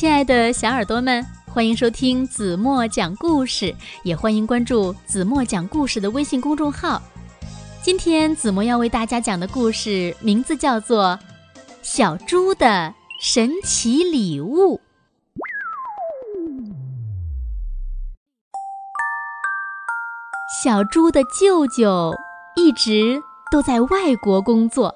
亲爱的小耳朵们，欢迎收听子墨讲故事，也欢迎关注子墨讲故事的微信公众号。今天子墨要为大家讲的故事名字叫做《小猪的神奇礼物》。小猪的舅舅一直都在外国工作，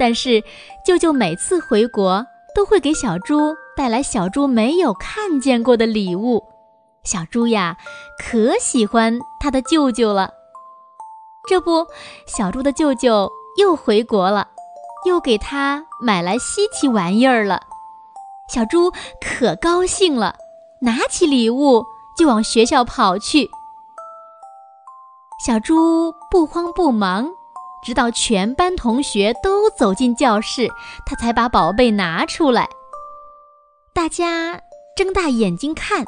但是舅舅每次回国都会给小猪带来小猪没有看见过的礼物。小猪呀，可喜欢他的舅舅了。这不，小猪的舅舅又回国了，又给他买来稀奇玩意儿了。小猪可高兴了，拿起礼物就往学校跑去。小猪不慌不忙，直到全班同学都走进教室，他才把宝贝拿出来。大家睁大眼睛看，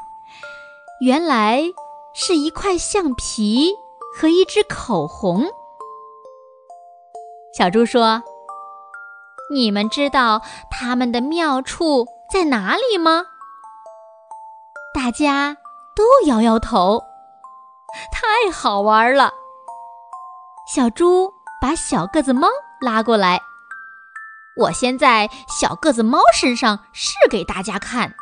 原来是一块橡皮和一支口红。小猪说：“你们知道它们的妙处在哪里吗？”大家都摇摇头。太好玩了！小猪把小个子猫拉过来，我先在小个子猫身上试给大家看。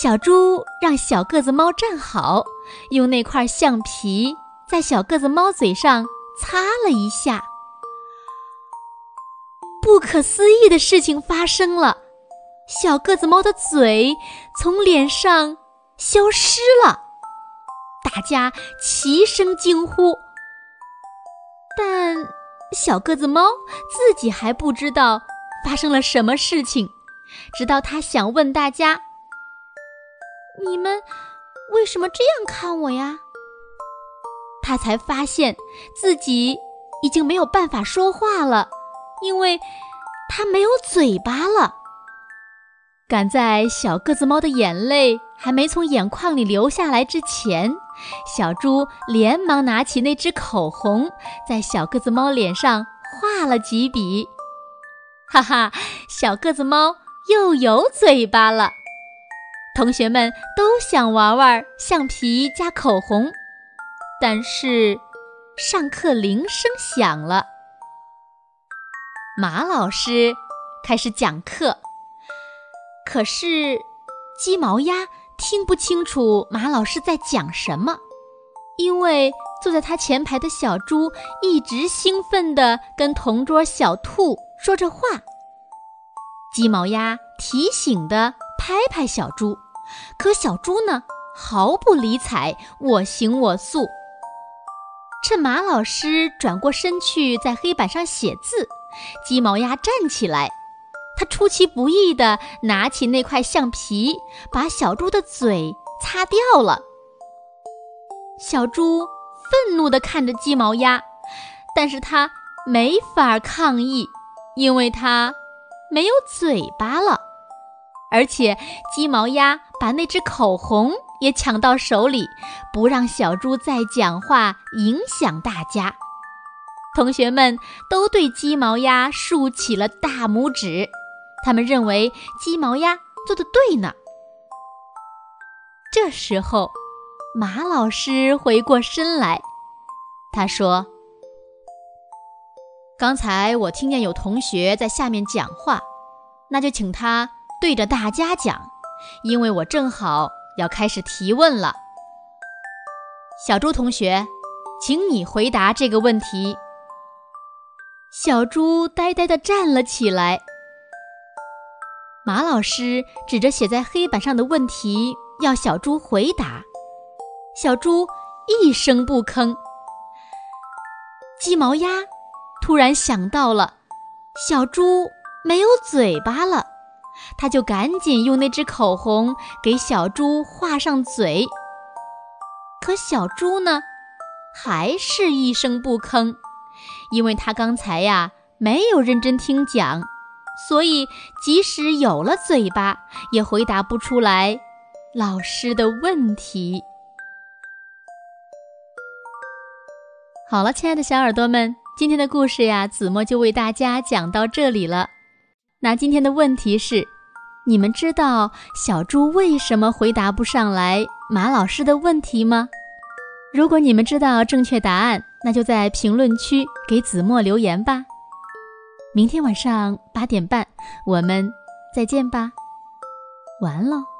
小猪让小个子猫站好，用那块橡皮在小个子猫嘴上擦了一下。不可思议的事情发生了，小个子猫的嘴从脸上消失了。大家齐声惊呼，小个子猫自己还不知道发生了什么事情。直到他想问大家：“你们为什么这样看我呀？”他才发现自己已经没有办法说话了，因为他没有嘴巴了。赶在小个子猫的眼泪还没从眼眶里流下来之前。小猪连忙拿起那支口红，在小个子猫脸上画了几笔。哈哈，小个子猫又有嘴巴了。同学们都想玩玩橡皮加口红，但是上课铃声响了。马老师开始讲课，可是鸡毛鸭。听不清楚马老师在讲什么，因为坐在他前排的小猪一直兴奋地跟同桌小兔说着话。鸡毛鸭提醒地拍拍小猪，可小猪呢毫不理睬，我行我素。趁马老师转过身去在黑板上写字，鸡毛鸭站起来。他出其不意地拿起那块橡皮，把小猪的嘴擦掉了。小猪愤怒地看着鸡毛鸭，但是他没法抗议，因为他没有嘴巴了。而且鸡毛鸭把那只口红也抢到手里，不让小猪再讲话，影响大家。同学们都对鸡毛鸭竖起了大拇指。他们认为鸡毛鸭做的对呢。这时候，马老师回过身来，他说：“刚才我听见有同学在下面讲话，那就请他对着大家讲，因为我正好要开始提问了。”小猪同学，请你回答这个问题。小猪呆呆地站了起来。马老师指着写在黑板上的问题，要小猪回答。小猪一声不吭。鸡毛鸭突然想到了，小猪没有嘴巴了，他就赶紧用那支口红给小猪画上嘴。可小猪呢，还是一声不吭，因为他刚才呀没有认真听讲。所以即使有了嘴巴也回答不出来老师的问题。好了亲爱的小耳朵们今天的故事呀子墨就为大家讲到这里了。那今天的问题是你们知道小猪为什么回答不上来马老师的问题吗？如果你们知道正确答案那就在评论区给子墨留言吧。明天晚上八点半我们再见吧。晚安喽